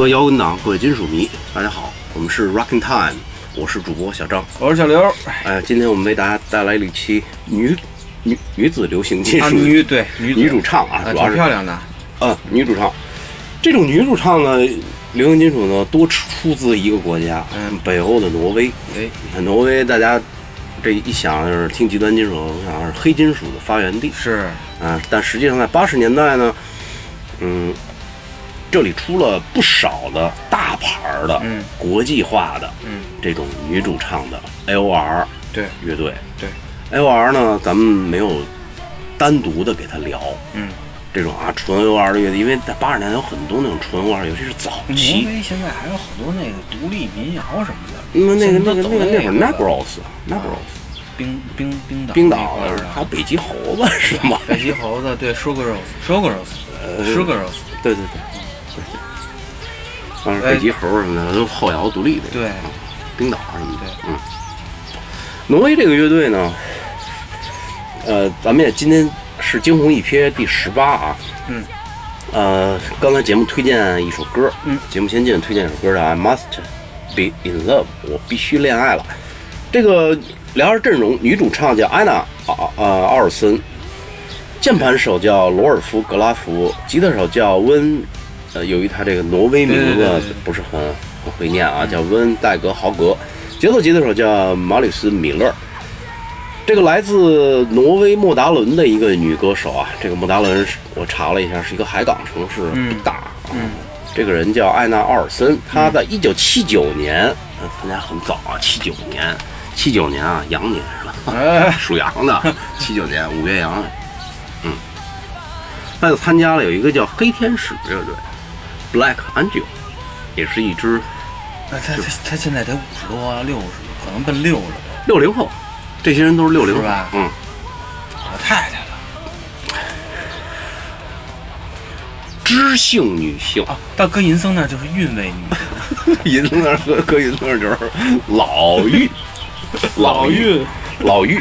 各位摇滚党，各位金属迷，大家好，我们是 Rocking Time，我是主播小张。我是小刘。哎，今天我们为大家带来了一期女女女子流行金属、啊，女对女女主唱啊，啊，主要是挺漂亮的。嗯，女主唱。这种女主唱呢，流行金属呢，多出自一个国家，嗯北欧的挪威。哎，挪威大家这一想就是听极端金属，我想是黑金属的发源地是啊。但实际上在八十年代呢，嗯，这里出了不少的大牌儿的、嗯。国际化的嗯，这种女主唱的 L.R. 对。乐队。对，L.R. 呢，咱们没有单独的给他聊，嗯。这种啊纯 L.O.R 的乐队，因为在八十年代有很多那种纯 L.O.R，，尤其是早期，因为现在还有很多那个独立民谣什么的，嗯，那个那个那个那会儿那 Nagros，Nagros，冰冰冰岛。冰岛还有北极猴子是吗？北极猴子对 Sugar Rose，Sugar Rose，Sugar Rose，对对对。当时北极猴什么的都后摇独立的，对啊冰岛什么的，嗯。挪威这个乐队呢，呃，咱们也今天是惊鸿一瞥第十八啊，嗯，呃，刚才节目推荐一首歌，嗯，节目先进推荐一首歌叫《I Must Be in Love》，我必须恋爱了。这个聊下阵容，女主唱叫安娜啊呃奥尔森，键盘手叫罗尔夫格拉夫，吉他手叫温，呃，由于他这个挪威名字不是很很会念啊，叫温戴格豪格，节奏吉他手叫马里斯米勒。这个来自挪威莫达伦的一个女歌手啊，这个莫达伦是我查了一下，是一个海港城市，嗯。不大。啊。嗯。这个人叫艾娜奥尔森，她在一九七九年，嗯，参加很早啊，七九年，七九年啊，羊年是吧？哎，属羊的，七九年五月羊，嗯，他就参加了有一个叫黑天使乐队，Black Angel，也是一支那他他他现在得五十多六十，可能奔六了，六零后，这些人都是六零后是吧嗯，老太太了知性女性，啊。到搁银僧那儿就是韵味女，银僧那儿和搁银僧那儿就是老玉，老玉，老玉。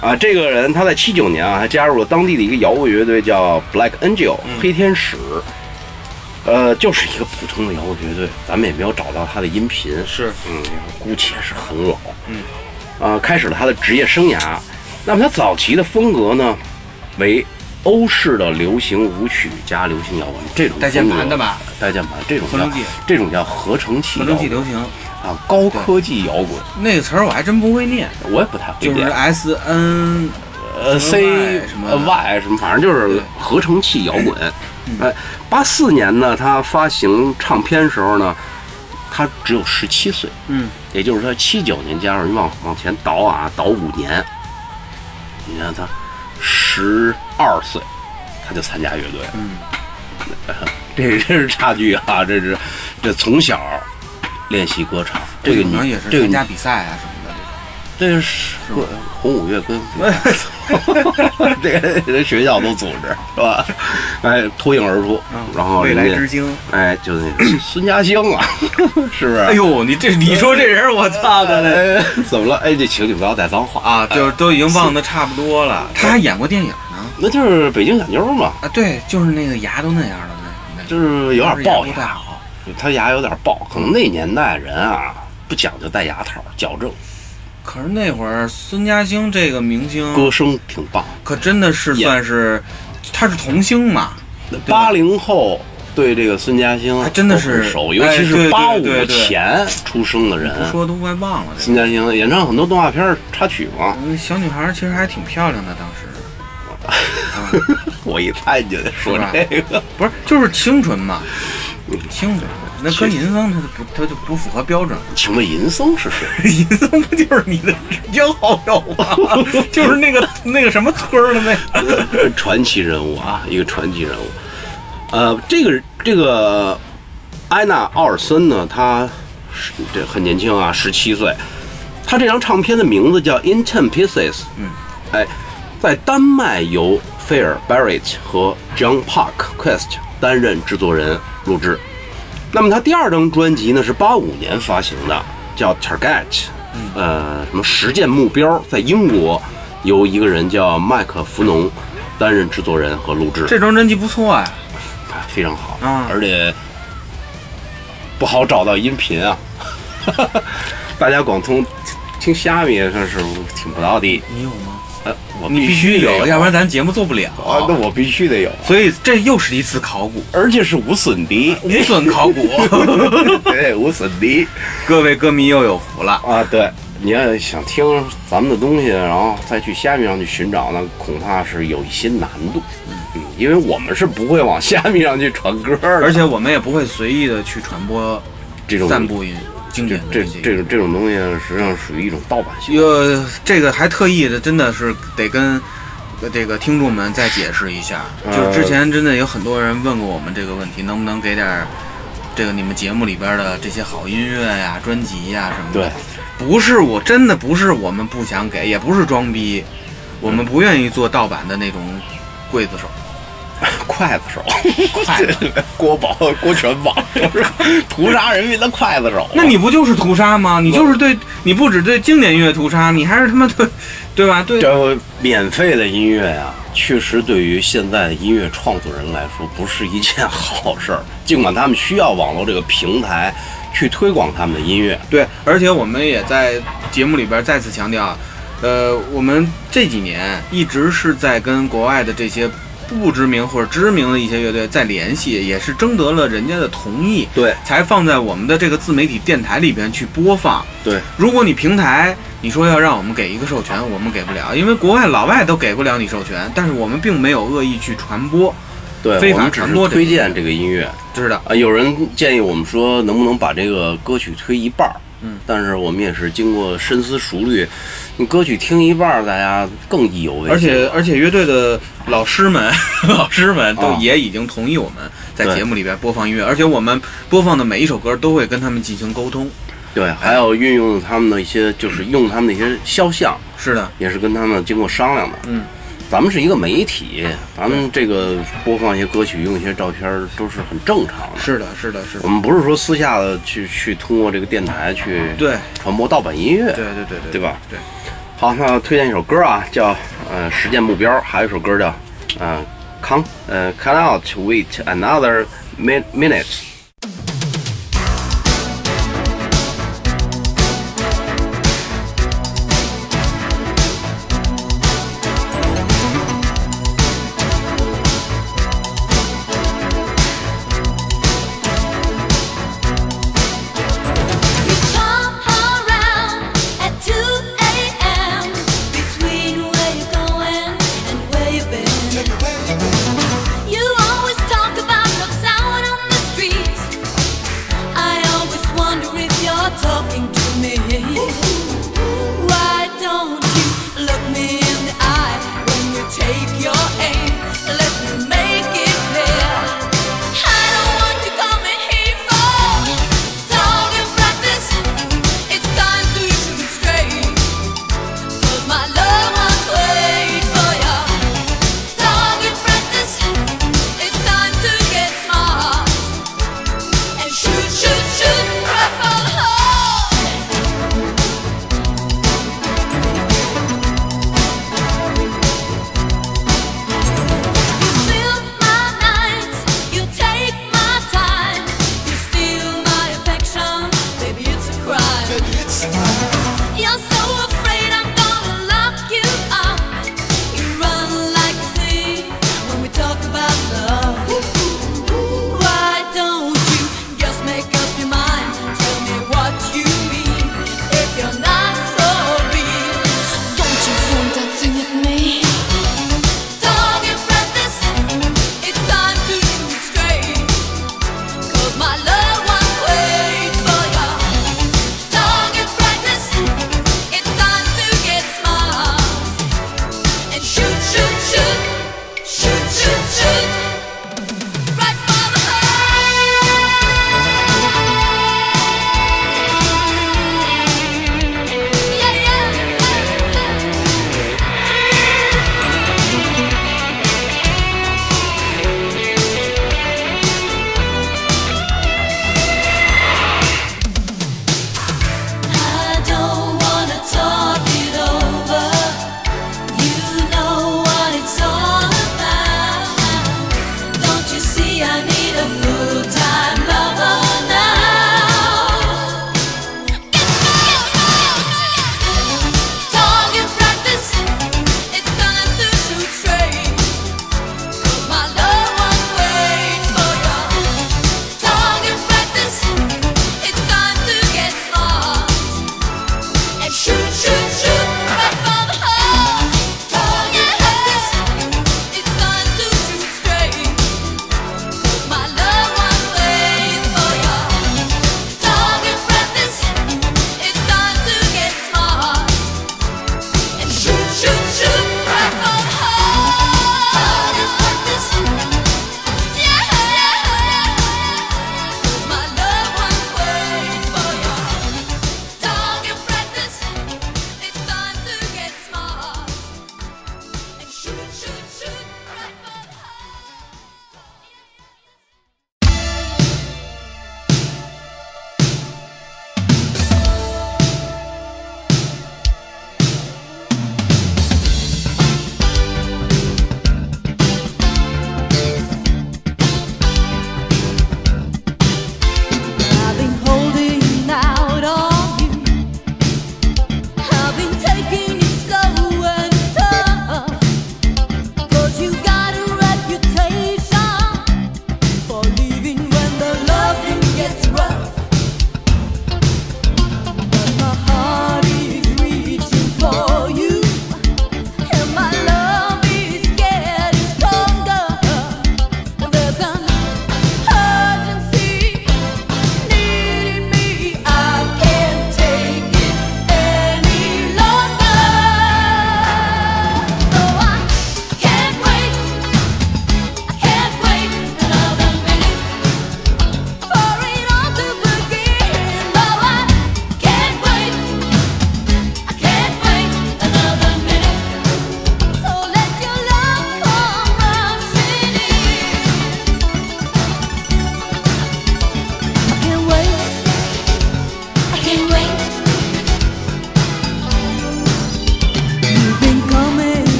啊，这个人他在七九年啊，还加入了当地的一个摇滚乐队，叫 Black Angel、黑天使。呃，就是一个普通的摇滚乐队，咱们也没有找到他的音频，是嗯，姑且是很老，嗯，啊，开始了他的职业生涯。那么他早期的风格呢，为欧式的流行舞曲加流行摇滚这种带键盘的吧？带键盘这种叫合成器这种叫合成器合成器流行啊，高科技摇滚，那个词儿我还真不会念，我也不太会就是念。S N 呃 C 什么呃 Y 什么，反正就是合成器摇滚。哎，八四年呢，他发行唱片时候呢，他只有十七岁，嗯，也就是说七九年加上你往往前倒啊，倒五年，你看他十二岁，他就参加乐队了。嗯，这这是差距啊！这是这从小练习歌唱，这个可能女这个女也是参加比赛啊什么的这个是歌红五月跟这个人学校都组织是吧？哎，脱颖而出，然后。未来之星。哎，就那个孙家兴啊，是不是？哎呦，你这你说这人，我操的嘞！哎，怎么了？哎，这请你不要带脏话啊，就是都已经忘得差不多了。他还演过电影呢。那就是北京小妞嘛，啊，对，就是那个牙都那样的那那，就是有点不龅好。他牙有点龅，可能那年代人啊不讲究戴牙套，矫正，可是那会儿孙嘉欣这个明星，歌声挺棒。可真的是算是，他是童星嘛，八零后对这个孙嘉欣还真的是熟，尤其是八五前出生的人。不说都快忘了孙嘉兴演唱很多动画片插曲嘛，个。小女孩其实还挺漂亮的，当时。啊，我一猜你就得说这个。不是，就是清纯嘛，清纯。那跟银僧他就不，他就不符合标准。请问银僧是谁？银僧不就是你的至交好友吗？就是那个那个什么村儿的那个。传奇人物啊，一个传奇人物。呃，这个这个安娜奥尔森呢，她是这很年轻啊，十七岁。她这张唱片的名字叫《In Ten Pieces》。嗯，哎，在丹麦由菲尔 Barrett 和 John Park Quest 担任制作人录制。那么他第二张专辑呢是八五年发行的，叫 Target，呃，什么实践目标，在英国由一个人叫麦克弗农担任制作人和录制，这张专辑不错啊，非常好啊。而且不好找到音频啊，大家光从听虾米上是听不到的，你有吗？你必须须有，要不然咱节目做不了。啊，那我必须得有，所以这又是一次考古，而且是无损的，无损考古。对，无损的。各位歌迷又有福了。啊，对，你要想听咱们的东西，然后再去虾米上去寻找呢，恐怕是有一些难度。嗯，因为我们是不会往虾米上去传歌的，而且我们也不会随意的去传播这种散布经这。这这种这种东西，实际上属于一种盗版性。呃，这个还特意的，真的是得跟呃这个听众们再解释一下，呃就是之前真的有很多人问过我们这个问题，能不能给点这个你们节目里边的这些好音乐呀、专辑呀什么的？对，不是我真的不是我们不想给，也不是装逼，我们不愿意做盗版的那种刽子手。刽子手，筷子，郭宝、郭全宝都是屠杀人民的刽子手。那你不就是屠杀吗？你就是对，你不只对经典音乐屠杀，你还是他妈对，对吧？对，这免费的音乐呀、确实对于现在的音乐创作人来说不是一件好事儿。尽管他们需要网络这个平台去推广他们的音乐，对，而且我们也在节目里边再次强调，呃，我们这几年一直是在跟国外的这些不知名或者知名的一些乐队在联系，也是征得了人家的同意，对才放在我们的这个自媒体电台里边去播放。对，如果你平台你说要让我们给一个授权，我们给不了，因为国外老外都给不了你授权，但是我们并没有恶意去传播，对，非法传播这个推荐这个音乐。知道？啊，有人建议我们说，能不能把这个歌曲推一半儿？嗯，但是我们也是经过深思熟虑，你歌曲听一半儿，大家更意犹未尽。而且而且乐队的老师们 老师们都啊也已经同意我们在节目里边播放音乐，而且我们播放的每一首歌都会跟他们进行沟通。对，还有运用他们的一些，就是用他们的一些肖像，是的，也是跟他们经过商量的。嗯，咱们是一个媒体，咱们这个播放一些歌曲，用一些照片儿都是很正常的。是的，是的，是的，我们不是说私下的去去通过这个电台去对传播盗版音乐。对对对对，对吧？对，好，那推荐一首歌啊，叫呃实践目标，还有一首歌叫呃 Come 呃 Cannot Wait Another Min Minute。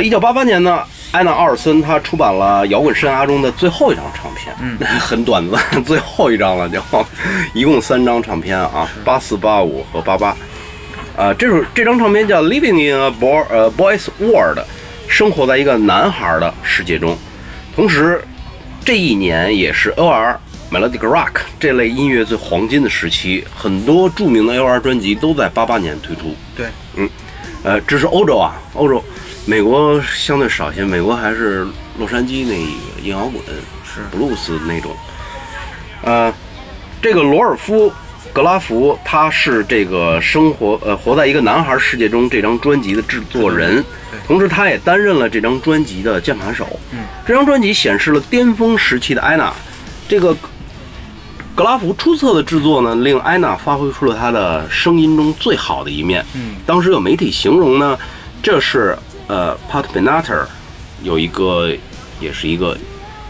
啊，一九八八年呢，艾娜·奥尔森她出版了摇滚生涯中的最后一张唱片，嗯，很短暂，最后一张了，就一共三张唱片啊，八四、八五和八八。啊，这首这张唱片叫《Living in a Boy 呃 Boy's World》，生活在一个男孩的世界中。同时，这一年也是 O.R. Melodic Rock 这类音乐最黄金的时期，很多著名的 O.R. 专辑都在八八年推出。对，嗯呃，这是欧洲啊，欧洲，美国相对少一些，美国还是洛杉矶那个硬摇滚，是布鲁斯那种。呃，这个罗尔夫·格拉夫，他是这个生活呃活在一个男孩世界中这张专辑的制作人，同时他也担任了这张专辑的键盘手。嗯，这张专辑显示了巅峰时期的艾娜，这个格拉夫出色的制作呢，令艾娜发挥出了她的声音中最好的一面。嗯，当时有媒体形容呢，这是呃 Pat Benatar 有一个也是一个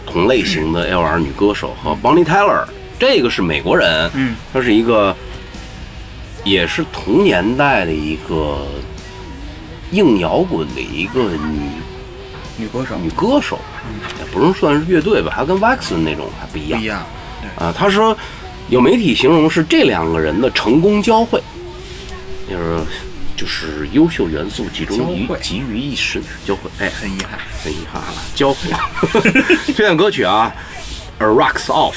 同类型的 L.R 女歌手和 Bonnie Tyler，这个是美国人，嗯，她是一个也是同年代的一个硬摇滚的一个女女歌手。女歌手，也不能算是乐队吧，还跟 Waxon 那种还不一样。不一。样，啊，他说有媒体形容是这两个人的成功交汇，就是就是优秀元素集中于集于一身，交汇，哎，很遗憾。很遗憾了，交汇。推荐歌曲啊，《A Rocks Off》。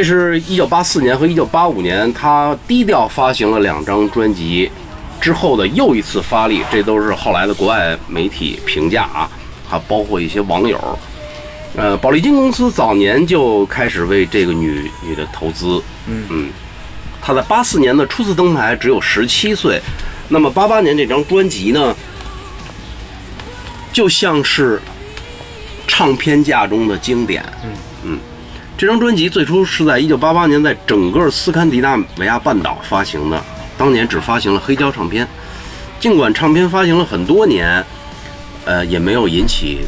这是一九八四年和一九八五年，他低调发行了两张专辑，之后的又一次发力，这都是后来的国外媒体评价啊，还包括一些网友。呃，宝丽金公司早年就开始为这个女女的投资，嗯。嗯，她在八四年的初次登台只有十七岁，那么八八年这张专辑呢，就像是唱片架中的经典，嗯这张专辑最初是在一九八八年在整个斯堪的纳维亚半岛发行的，当年只发行了黑胶唱片。尽管唱片发行了很多年，呃，也没有引起，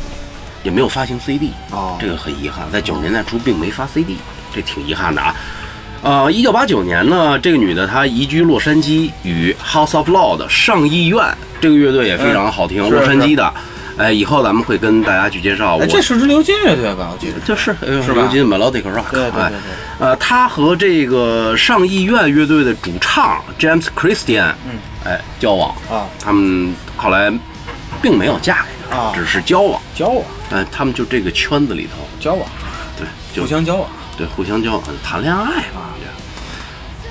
也没有发行 CD，哦这个很遗憾，在九十年代初并没发 CD，这挺遗憾的啊。呃，一九八九年呢，这个女的她移居洛杉矶，与 House of Lord 上议院这个乐队也非常好听，嗯洛杉矶的。哎，以后咱们会跟大家去介绍。哎，我这是支流金乐队吧？我记得。就是呃是吧流金 Melodic Rock，哎对对对对呃，他和这个上议院乐队的主唱 James Christian，嗯，哎，交往，啊，他们后来并没有嫁给他，啊只是交往，交往，哎，他们就这个圈子里头，交往，对，就互相交往。对互相交往，谈恋爱嘛，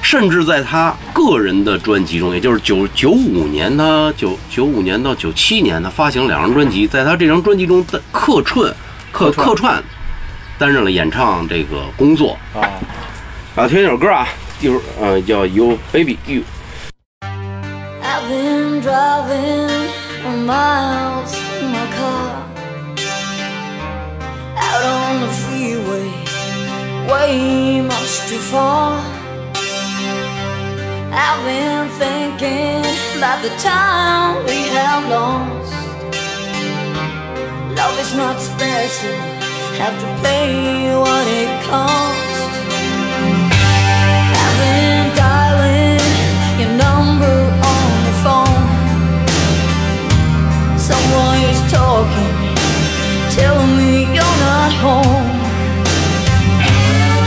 甚至在他个人的专辑中，也就是九九五年他九九五年到九七年，他发行两张专辑，在他这张专辑中的客串客客串客串担任了演唱这个工作。啊，啊，听一首歌啊，一会儿呃叫 You Baby You。I've been driving miles in my car out on the freeway, way much too far. I've been thinking about the time we have lost. Love is not special, have to pay what it costs. I've been dialing your number on the phone. Someone is talking, telling me you're not home.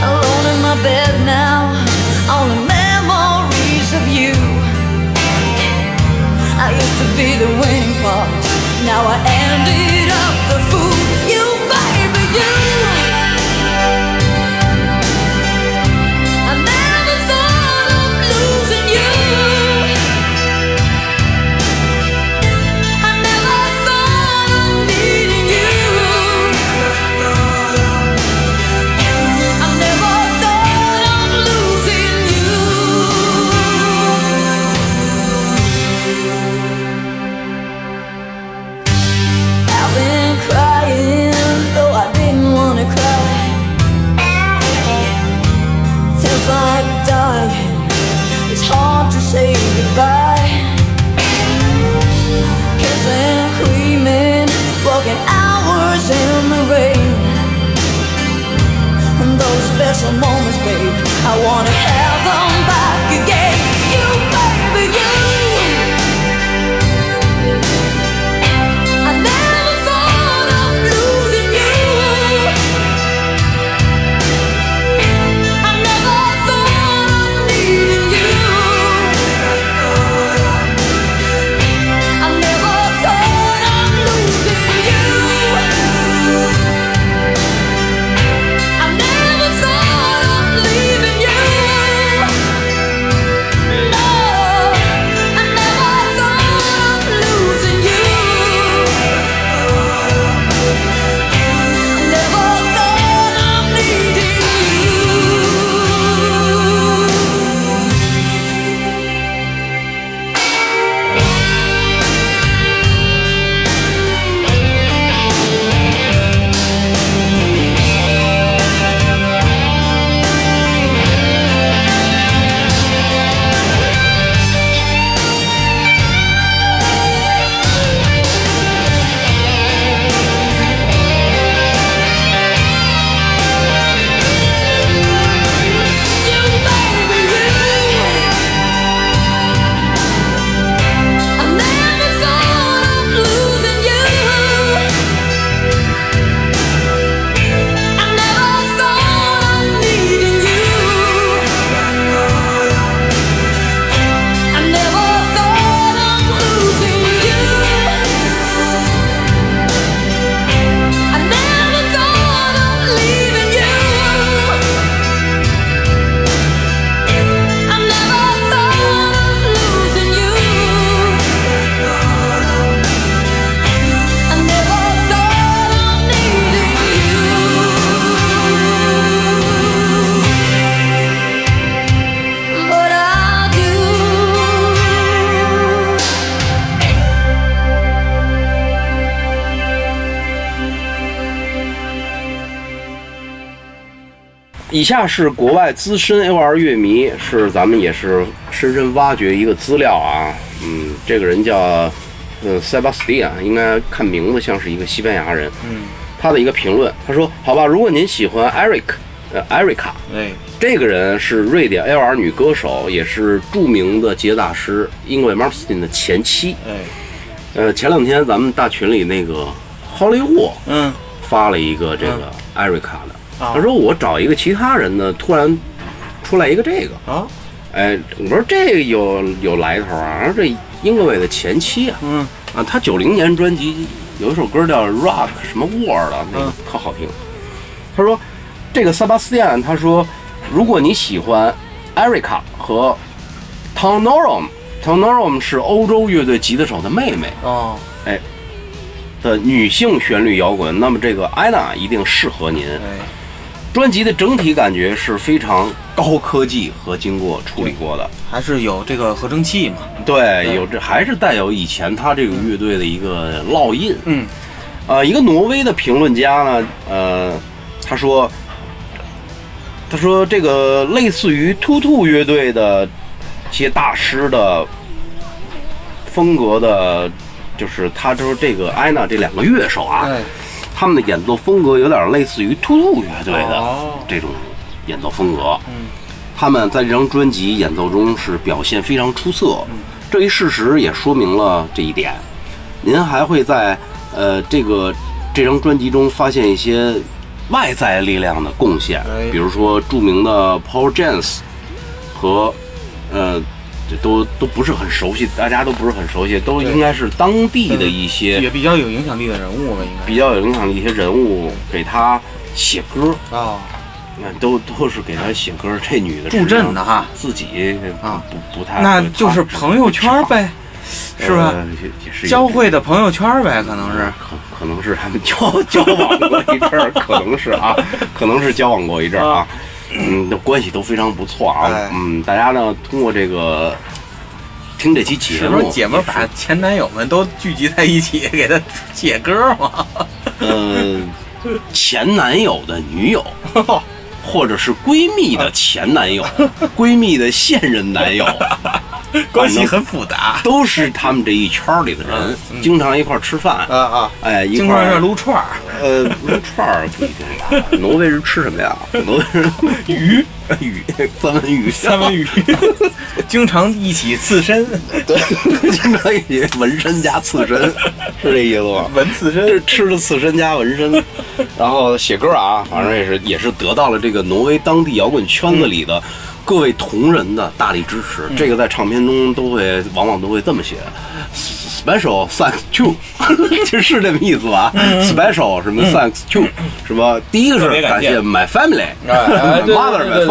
Alone in my bed now, I used to be the winning part, now I ended say goodbye. Kissing, walking hours in the rain. Those special moments, babe, I wanna have them back again. 以下是国外资深 L.R 乐迷，是咱们也是深深挖掘一个资料啊。嗯，这个人叫呃塞巴斯蒂安，应该看名字像是一个西班牙人。嗯，他的一个评论，他说：“好吧，如果您喜欢 Eric，呃，Erica，哎，这个人是瑞典 L.R 女歌手，也是著名的吉他大师英国 Martin 的前妻。哎，呃，前两天咱们大群里那个 Hollywood 嗯，发了一个这个 Erica 他说我找一个其他人呢，突然出来一个这个，啊，哎，我说这个有有来头啊，然后这英格伟的前妻啊，嗯，啊，他九零年专辑有一首歌叫 Rock 什么 World 的，那个嗯。特好听。他说这个萨巴斯蒂安，他说如果你喜欢 Erica 和 Tom Norum，Tom Norum 是欧洲乐队吉他手的妹妹哦，的女性旋律摇滚，那么这个安娜一定适合您。哎，专辑的整体感觉是非常高科技和经过处理过的。还是有这个合成器嘛，对，对有这还是带有以前他这个乐队的一个烙印。嗯，呃，一个挪威的评论家呢，呃，他说，他说这个类似于突兔乐队的一些大师的风格的，就是他说这个艾娜这两个乐手啊，哎，他们的演奏风格有点类似于突突乐队的哦这种演奏风格。嗯，他们在这张专辑演奏中是表现非常出色，嗯这一事实也说明了这一点。您还会在呃这个这张专辑中发现一些外在力量的贡献哎，比如说著名的 Paul James 和呃。这都都不是很熟悉，大家都不是很熟悉，都应该是当地的一些也比较有影响力的人物吧，应该比较有影响力的一些人物给他写歌，啊，那都都是给他写歌。这女的助阵的哈，自己啊不不太，那就是朋友圈呗，是吧？呃也也是有交汇的朋友圈呗，可能是。可可能是他 们交交往过一阵儿，可能是啊，可能是交往过一阵儿啊，嗯，那关系都非常不错啊哎，嗯，大家呢通过这个听这期节目，是不是姐们把前男友们都聚集在一起给他写歌吗？嗯前男友的女友，或者是闺蜜的前男友，闺蜜的现任男友，关系很复杂 都是他们这一圈里的人，嗯经常一块儿吃饭，啊啊！哎，一块儿撸串儿，呃撸串儿不一定吧？挪威人吃什么呀？挪威人鱼鱼三文鱼三文鱼，经常一起刺身，对，经常一起纹身加刺身，是这意思吗？纹刺身。这吃了刺身加纹身，然后写歌啊，反正也是也是得到了这个挪威当地摇滚圈子里的各位同仁的大力支持。这个在唱片中都会往往都会这么写，special thanks to，这是这么意思吧？special 什么 thanks to，什么第一个是感谢 my family。哎 My mother, 对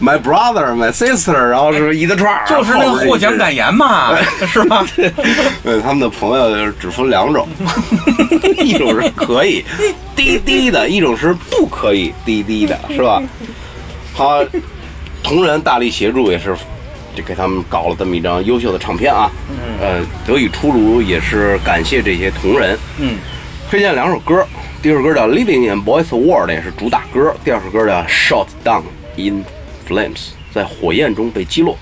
my brother, my sister，然后是一大串儿，就是那个获奖感言嘛，是吧？对，他们的朋友只分两种，一种是可以滴滴的，一种是不可以滴滴的，是吧？好，同仁大力协助，也是就给他们搞了这么一张优秀的唱片啊。呃，得以出炉，也是感谢这些同仁。嗯，推荐两首歌，第一首歌叫《Living in Boys World》，也是主打歌；第二首歌叫《Shot Down in Flames》，在火焰中被击落。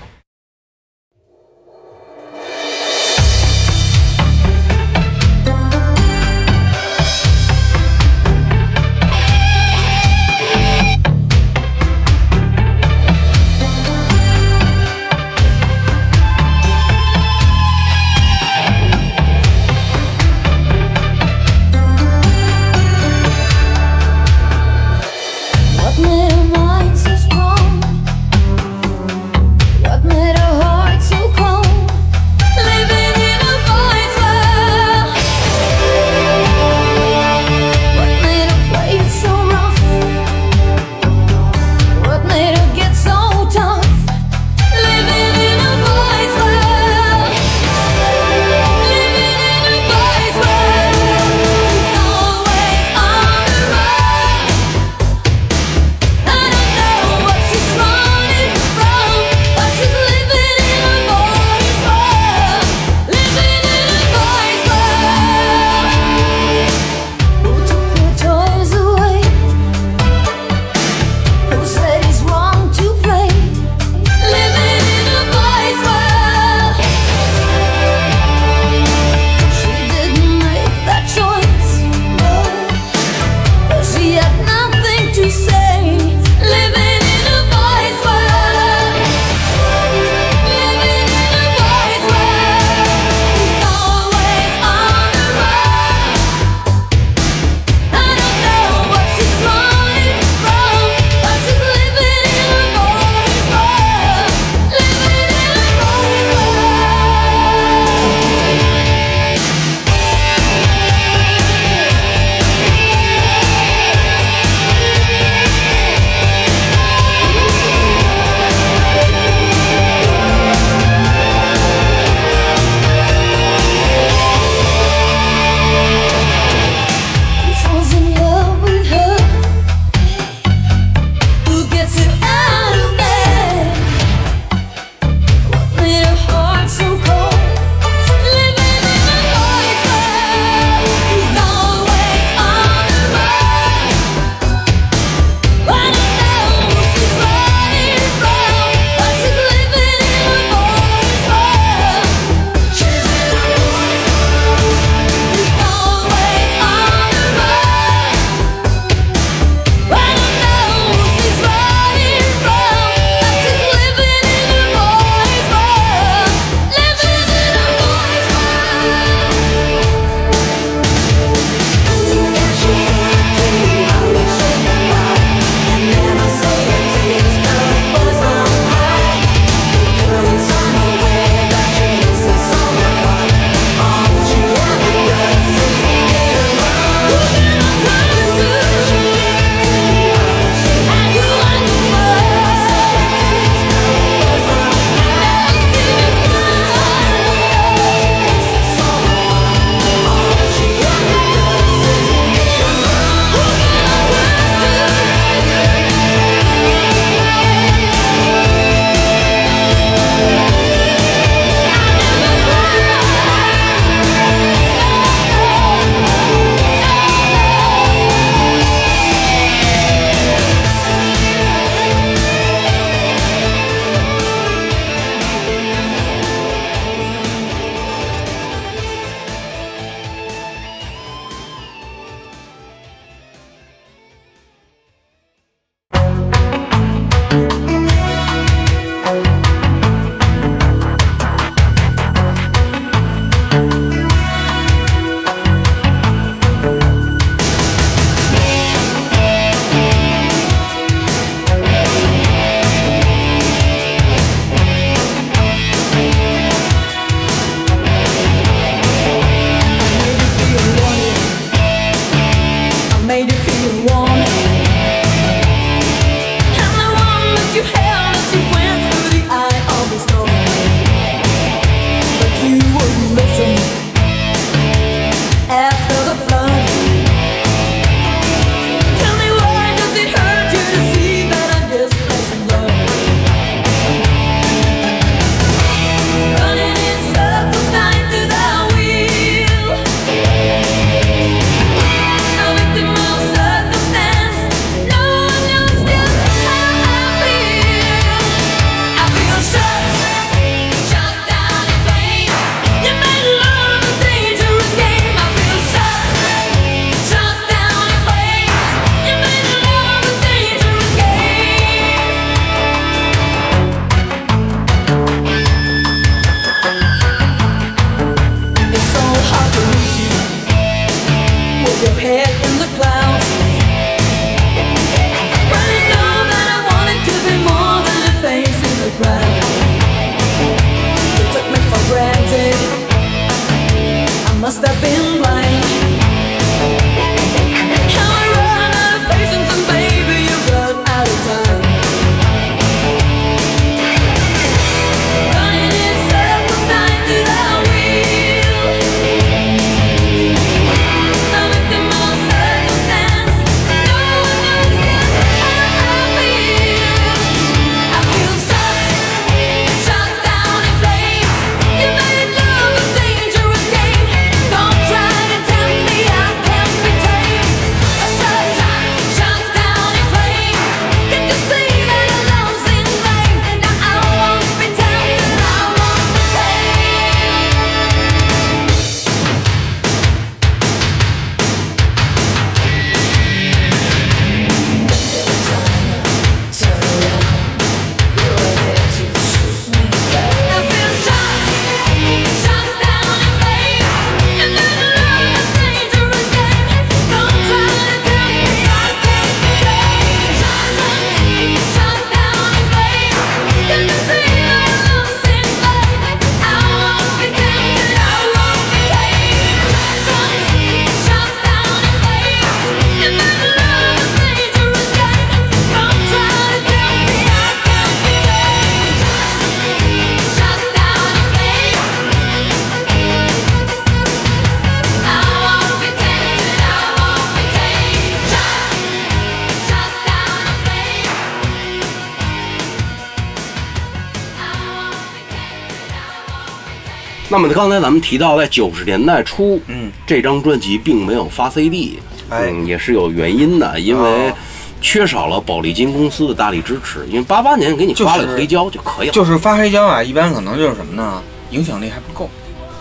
那么刚才咱们提到，在九十年代初，嗯，这张专辑并没有发 CD，哎嗯，也是有原因的，因为哦缺少了宝丽金公司的大力支持。因为八八年给你发了个黑胶就可以了，就是发黑胶啊，一般可能就是什么呢？影响力还不够。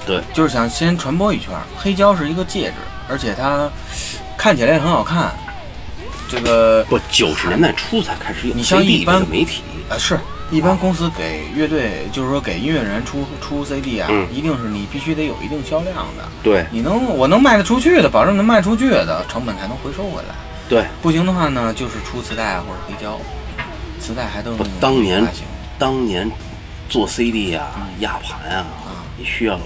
对，就是想先传播一圈。黑胶是一个介质，而且它看起来也很好看。这个不，九十年代初才开始有你像 CD 一般的媒体，啊是一般公司给乐队，就是说给音乐人出出 CD 啊，嗯一定是你必须得有一定销量的。对你能我能卖得出去的，保证能卖出去的，成本才能回收回来。对。不行的话呢，就是出磁带啊或者黑胶，磁带还都当年发行当年做 CD 啊、嗯压盘啊，你需要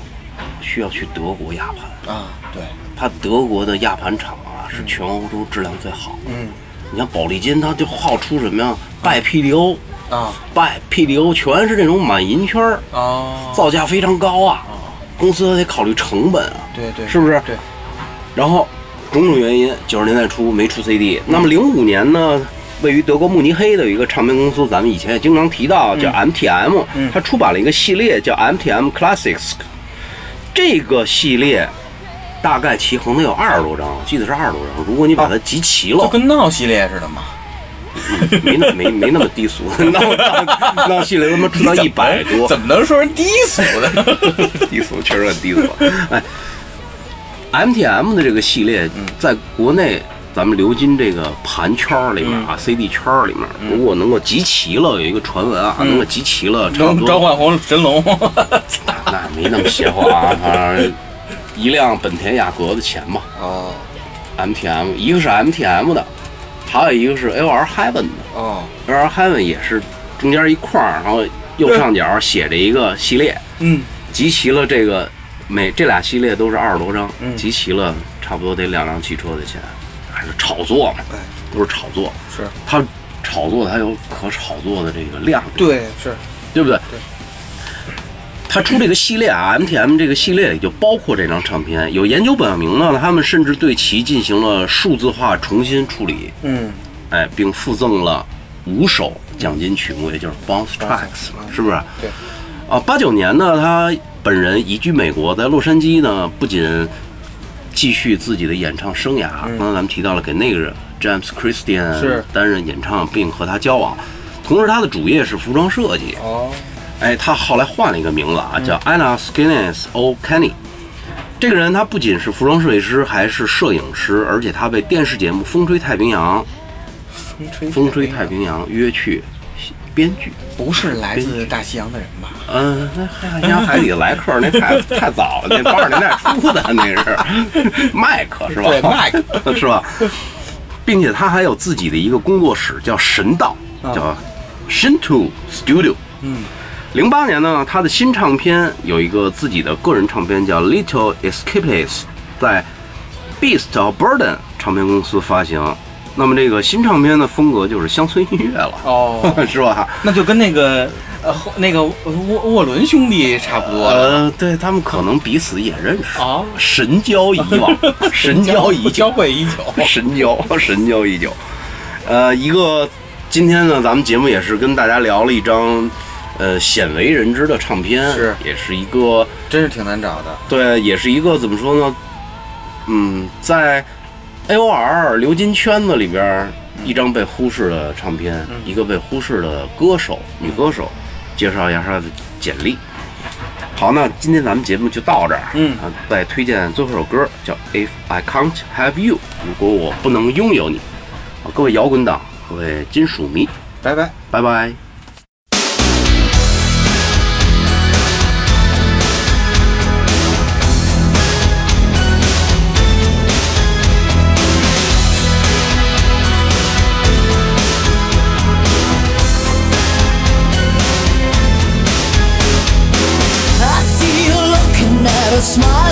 需要去德国压盘，啊，对，它德国的压盘厂啊是全欧洲质量最好的。嗯你像宝丽金，它就好出什么呀？拜 PDO，啊拜 PDO，全是这种满银圈儿，啊，造价非常高啊。公司得考虑成本啊，对对，是不是？对，然后种种原因，九十年代初没出 CD。那么零五年呢，位于德国慕尼黑的有一个唱片公司，咱们以前也经常提到，叫 MTM，、嗯它出版了一个系列叫 MTM Classics。这个系列大概齐横的有二十多张，我记得是二十多张。如果你把它集齐了，就跟闹系列似的嘛。没那没没那么低俗，闹闹闹系列他妈出到一百多，怎么能说人低俗呢？低俗确实很低俗。哎，MTM 的这个系列，在国内咱们流金这个盘圈里面啊、c d 圈里面，如果能够集齐了，有一个传闻啊，能够集齐了，差不多召，唤红神龙。那没那么邪乎啊，反正一辆本田雅阁的钱嘛哦，MTM，一个是 MTM 的，还有一个是 LR Heaven 的。哦，LR Heaven 也是中间一块儿，然后右上角写着一个系列，嗯，集齐了这个每这俩系列都是二十多张，嗯集齐了差不多得两辆汽车的钱，还是炒作嘛，哎都是炒作。是它炒作它有可炒作的这个量，对是，对不对？对。他出这个系列啊，MTM 这个系列里就包括这张唱片。有研究表明呢，他们甚至对其进行了数字化重新处理，嗯，哎，并附赠了五首奖金曲目，也就是 bonus tracks，嗯是不是？对。啊，八九年呢，他本人移居美国，在洛杉矶呢，不仅继续自己的演唱生涯，刚才咱们提到了给那个人 James Christian 是担任演唱，并和他交往。同时，他的主业是服装设计。哦，哎，他后来换了一个名字啊，叫 Anna Skinnes O'Kenny。这个人他不仅是服装设计师，还是摄影师，而且他被电视节目《风吹太平洋》风吹《太平洋》约去编剧。不是来自大西洋的人吧？嗯，那海洋海底来客那太 太早了，那八十年代出的那是麦克是吧？对麦克 是吧？并且他还有自己的一个工作室，叫神道，啊叫 Shinto Studio。嗯，零八年呢，他的新唱片有一个自己的个人唱片叫《Little Escapist》，在 Beast of Burden 唱片公司发行。那么这个新唱片的风格就是乡村音乐了，哦，是吧？那就跟那个呃后那个沃沃伦兄弟差不多了。呃，对他们可能彼此也认识，啊，神交以往，神交已 久交，会已久。神交，神交已久。呃，一个今天呢，咱们节目也是跟大家聊了一张呃鲜为人知的唱片，是也是一个真是挺难找的。对，也是一个怎么说呢？嗯，在 A O R 流金圈子里边，一张被忽视的唱片，一个被忽视的歌手，女歌手，介绍一下她的简历。好，那今天咱们节目就到这儿。嗯啊，再推荐最后一首歌叫《If I Can't Have You》，如果我不能拥有你。好，各位摇滚党，各位金属迷，拜拜。拜拜。smile.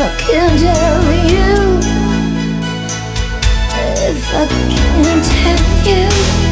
If I can't have you, if I can't have you.